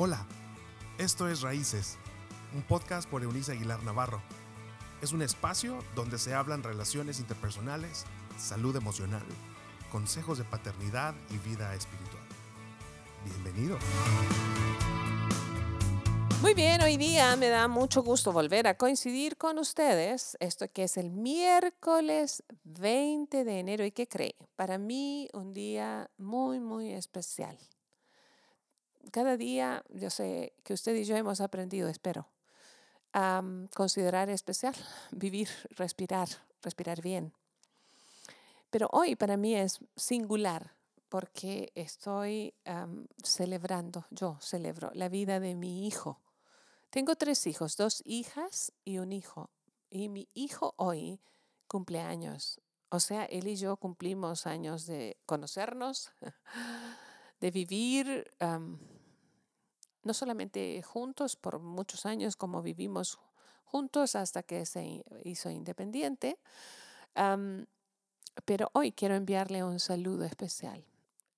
Hola, esto es Raíces, un podcast por Eunice Aguilar Navarro. Es un espacio donde se hablan relaciones interpersonales, salud emocional, consejos de paternidad y vida espiritual. Bienvenido. Muy bien, hoy día me da mucho gusto volver a coincidir con ustedes. Esto que es el miércoles 20 de enero y qué cree, para mí un día muy, muy especial cada día yo sé que usted y yo hemos aprendido, espero, a considerar especial, vivir, respirar, respirar bien. Pero hoy para mí es singular porque estoy celebrando, yo celebro la vida de mi hijo. Tengo tres hijos, dos hijas y un hijo. Y mi hijo hoy cumple años. O sea, él y yo cumplimos años de conocernos, de vivir no solamente juntos por muchos años como vivimos juntos hasta que se hizo independiente, pero hoy quiero enviarle un saludo especial.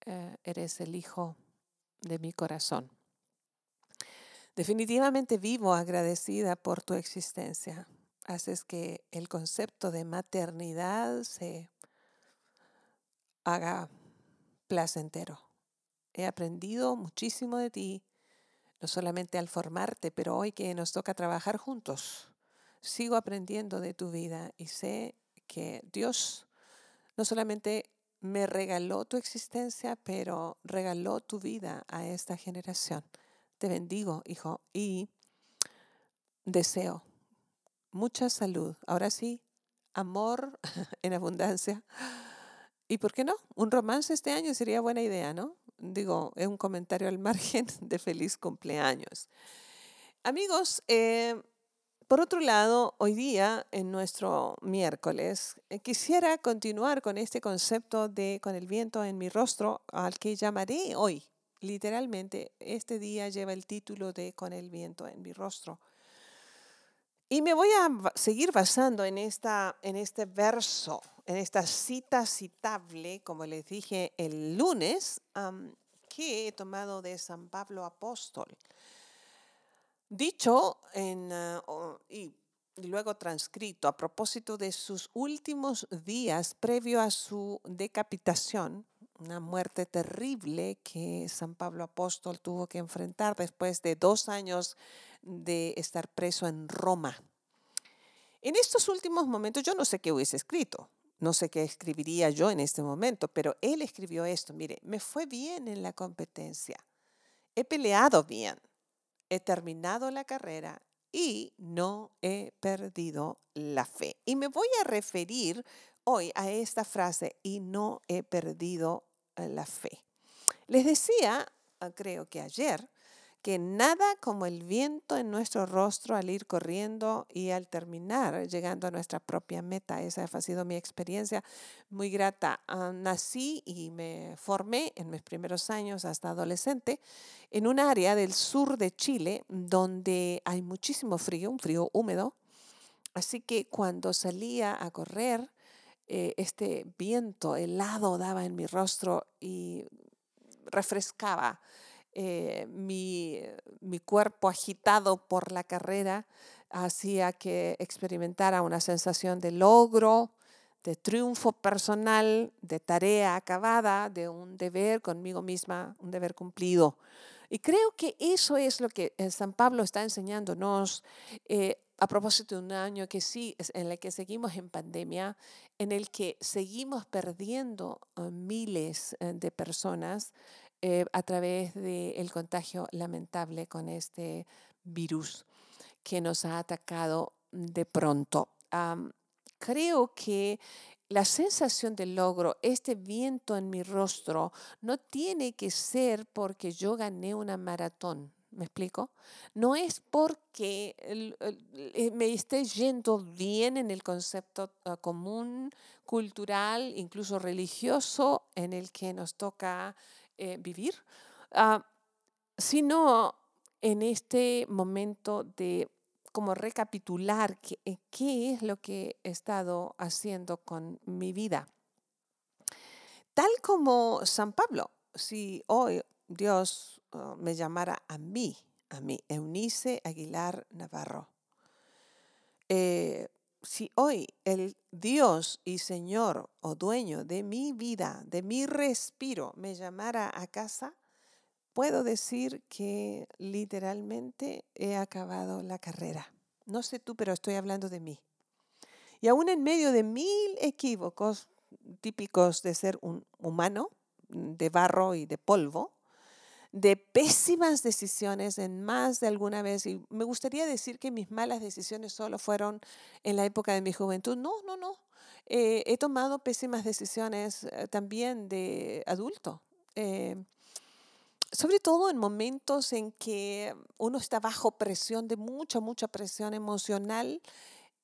Eh, eres el hijo de mi corazón. Definitivamente vivo agradecida por tu existencia. Haces que el concepto de maternidad se haga placentero. He aprendido muchísimo de ti no solamente al formarte, pero hoy que nos toca trabajar juntos. Sigo aprendiendo de tu vida y sé que Dios no solamente me regaló tu existencia, pero regaló tu vida a esta generación. Te bendigo, hijo, y deseo mucha salud. Ahora sí, amor en abundancia. ¿Y por qué no? Un romance este año sería buena idea, ¿no? Digo, es un comentario al margen de feliz cumpleaños. Amigos, eh, por otro lado, hoy día, en nuestro miércoles, eh, quisiera continuar con este concepto de con el viento en mi rostro, al que llamaré hoy. Literalmente, este día lleva el título de Con el viento en mi rostro. Y me voy a seguir basando en, esta, en este verso, en esta cita citable, como les dije el lunes, que he tomado de San Pablo Apóstol. Dicho en, ah, y luego transcrito a propósito de sus últimos días previo a su decapitación, una muerte terrible que San Pablo Apóstol tuvo que enfrentar después de dos años de estar preso en Roma. En estos últimos momentos yo no sé qué hubiese escrito, no sé qué escribiría yo en este momento, pero él escribió esto, mire, me fue bien en la competencia, he peleado bien, he terminado la carrera y no he perdido la fe. Y me voy a referir hoy a esta frase, y no he perdido la fe. Les decía, ah, creo que ayer, que nada como el viento en nuestro rostro al ir corriendo y al terminar llegando a nuestra propia meta. Esa ha sido mi experiencia muy grata. Ah, nací y me formé en mis primeros años hasta adolescente en un área del sur de Chile donde hay muchísimo frío, un frío húmedo. Así que cuando salía a correr, eh, este viento helado daba en mi rostro y refrescaba eh, mi, mi cuerpo agitado por la carrera hacía que experimentara una sensación de logro, de triunfo personal, de tarea acabada, de un deber conmigo misma, un deber cumplido. Y creo que eso es lo que eh, San Pablo está enseñándonos eh, a propósito de un año que sí, en el que seguimos en pandemia, en el que seguimos perdiendo miles de personas eh, a través del contagio lamentable con este virus que nos ha atacado de pronto. creo que la sensación de logro, este viento en mi rostro, no tiene que ser porque yo gané una maratón. ¿Me explico? No es porque eh, me esté yendo bien en el concepto ah, común, cultural, incluso religioso, en el que nos toca eh, vivir, ah, sino en este momento de como recapitular eh, qué es lo que he estado haciendo con mi vida. Tal como San Pablo, si hoy Dios uh, me llamara a mí, a mí, Eunice Aguilar Navarro, eh, si hoy el Dios y Señor o dueño de mi vida, de mi respiro, me llamara a casa, puedo decir que literalmente he acabado la carrera. No sé tú, pero estoy hablando de mí. Y aún en medio de mil equívocos típicos de ser un humano, de barro y de polvo, de pésimas decisiones en más de alguna vez. Y me gustaría decir que mis malas decisiones solo fueron en la época de mi juventud. No, no, no. Eh, he tomado pésimas decisiones eh, también de adulto. Eh, sobre todo en momentos en que uno está bajo presión de mucha, mucha presión emocional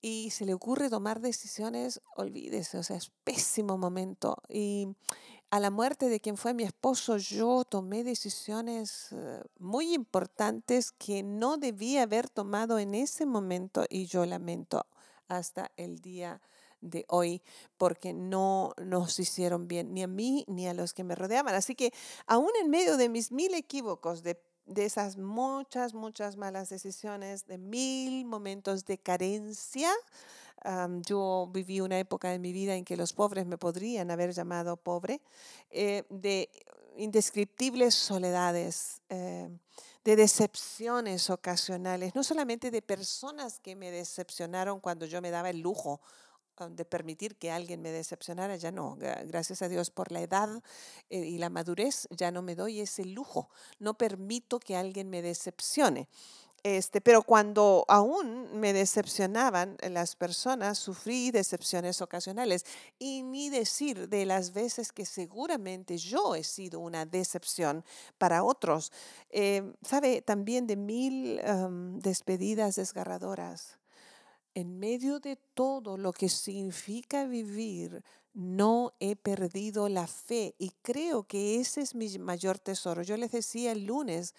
y se le ocurre tomar decisiones, olvídese, o sea, es pésimo momento. Y a la muerte de quien fue mi esposo, yo tomé decisiones eh, muy importantes que no debía haber tomado en ese momento y yo lamento hasta el día de hoy porque no nos hicieron bien ni a mí ni a los que me rodeaban. Así que aún en medio de mis mil equívocos, de, de esas muchas, muchas malas decisiones, de mil momentos de carencia, yo viví una época en mi vida en que los pobres me podrían haber llamado pobre, eh, de indescriptibles soledades, eh, de decepciones ocasionales, no solamente de personas que me decepcionaron cuando yo me daba el lujo de permitir que alguien me decepcionara, ya no. Gracias a Dios por la edad eh, y la madurez, ya no me doy ese lujo. No permito que alguien me decepcione. Este, pero cuando aún me decepcionaban las personas, sufrí decepciones ocasionales. Y ni decir de las veces que seguramente yo he sido una decepción para otros. Eh, sabe, también de mil despedidas desgarradoras. En medio de todo lo que significa vivir, no he perdido la fe y creo que ese es mi mayor tesoro. Yo les decía el lunes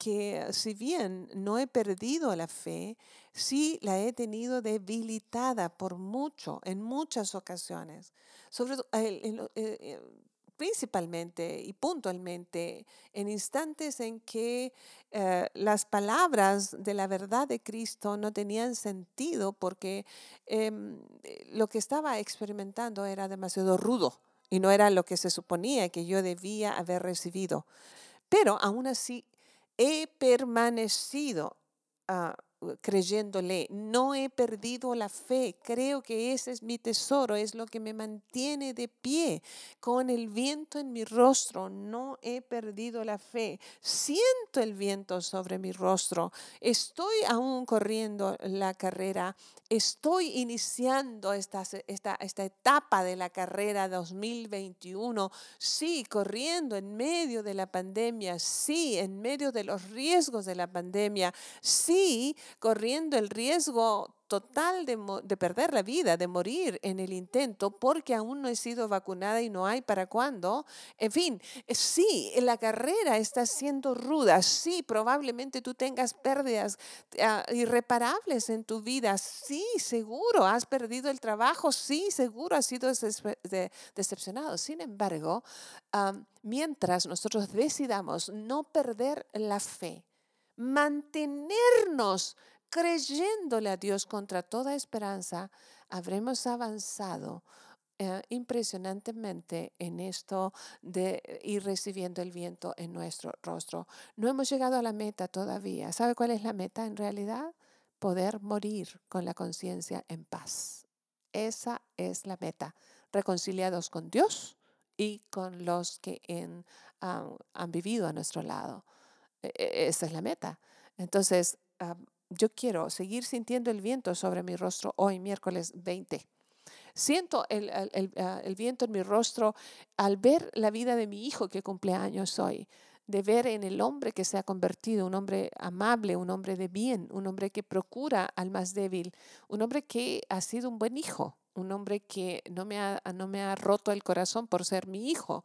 que si bien no he perdido la fe, sí la he tenido debilitada por mucho, en muchas ocasiones. Sobre, eh, eh, principalmente y puntualmente en instantes en que eh, las palabras de la verdad de Cristo no tenían sentido porque em, lo que estaba experimentando era demasiado rudo y no era lo que se suponía que yo debía haber recibido. Pero aún así he permanecido ah, creyéndole, no he perdido la fe, creo que ese es mi tesoro, es lo que me mantiene de pie, con el viento en mi rostro, no he perdido la fe, siento el viento sobre mi rostro, estoy aún corriendo la carrera, estoy iniciando esta, esta, esta etapa de la carrera 2021, sí, corriendo en medio de la pandemia, sí, en medio de los riesgos de la pandemia, sí, corriendo el riesgo total de, perder la vida, de morir en el intento, porque aún no he sido vacunada y no hay para cuándo. En fin, eh, sí, la carrera está siendo ruda, sí, probablemente tú tengas pérdidas ah, irreparables en tu vida, sí, seguro, has perdido el trabajo, sí, seguro, has sido decepcionado. Sin embargo, mientras nosotros decidamos no perder la fe, mantenernos creyéndole a Dios contra toda esperanza, habremos avanzado eh, impresionantemente en esto de ir recibiendo el viento en nuestro rostro. No hemos llegado a la meta todavía. ¿Sabe cuál es la meta en realidad? Poder morir con la conciencia en paz. Esa es la meta. Reconciliados con Dios y con los que han vivido a nuestro lado. E, e, esa es la meta. Entonces, yo quiero seguir sintiendo el viento sobre mi rostro hoy, miércoles 20. Siento el, ah, el, viento en mi rostro al ver la vida de mi hijo que cumple años hoy, de ver en el hombre que se ha convertido, un hombre amable, un hombre de bien, un hombre que procura al más débil, un hombre que ha sido un buen hijo, un hombre que no me ha, no me ha roto el corazón por ser mi hijo.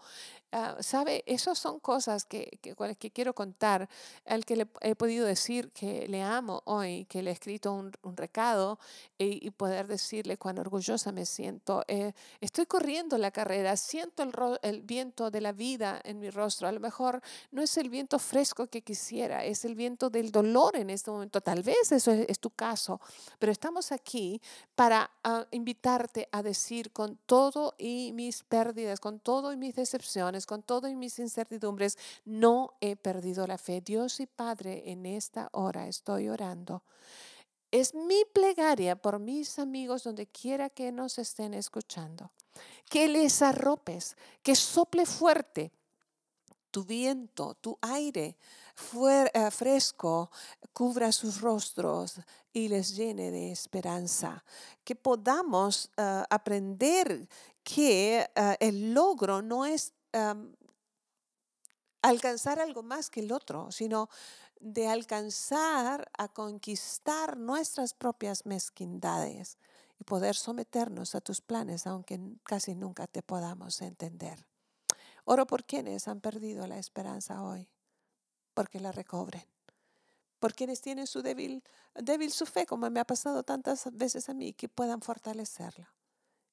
Ah, ¿Sabe? Esas son cosas que, que, que, quiero contar. Al que le he podido decir que le amo hoy, que le he escrito un, un recado y, y, poder decirle cuán orgullosa me siento. Eh, estoy corriendo la carrera, siento el, el viento de la vida en mi rostro. A lo mejor no es el viento fresco que quisiera, es el viento del dolor en este momento. Tal vez eso es, es tu caso, pero estamos aquí para uh, a decir con todo y mis pérdidas, con todo y mis decepciones, con todo y mis incertidumbres, no he perdido la fe. Dios y Padre, en esta hora estoy orando. Es mi plegaria por mis amigos donde quiera que nos estén escuchando. Que les arropes, que sople fuerte tu viento, tu aire fresco cubra sus rostros y les llene de esperanza. Que podamos uh, aprender que uh, el logro no es um, alcanzar algo más que el otro, sino de alcanzar a conquistar nuestras propias mezquindades y poder someternos a tus planes, aunque casi nunca te podamos entender. Oro por quienes han perdido la esperanza hoy, porque la recobren. Por quienes tienen su débil, débil su fe, como me ha pasado tantas veces a mí, que puedan fortalecerla.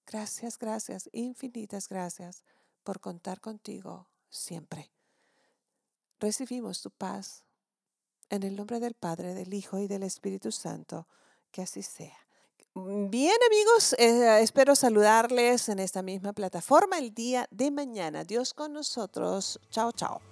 Gracias, gracias, infinitas gracias por contar contigo siempre. Recibimos tu paz en el nombre del Padre, del Hijo y del Espíritu Santo. Que así sea. Bien amigos, eh, espero saludarles en esta misma plataforma el día de mañana. Dios con nosotros. Chao, chao.